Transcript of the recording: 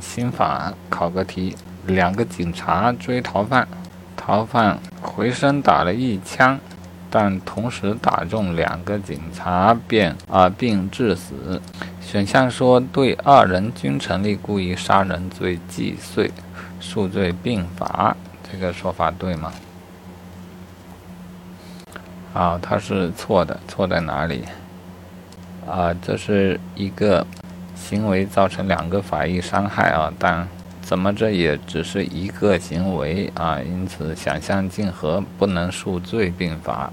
刑法考个题：两个警察追逃犯，逃犯回身打了一枪，但同时打中两个警察，便啊并致死。选项说对二人均成立故意杀人罪既遂，数罪并罚。这个说法对吗？啊，它是错的，错在哪里？啊，这是一个行为造成两个法益伤害啊，但怎么着也只是一个行为啊，因此想象竞合不能数罪并罚。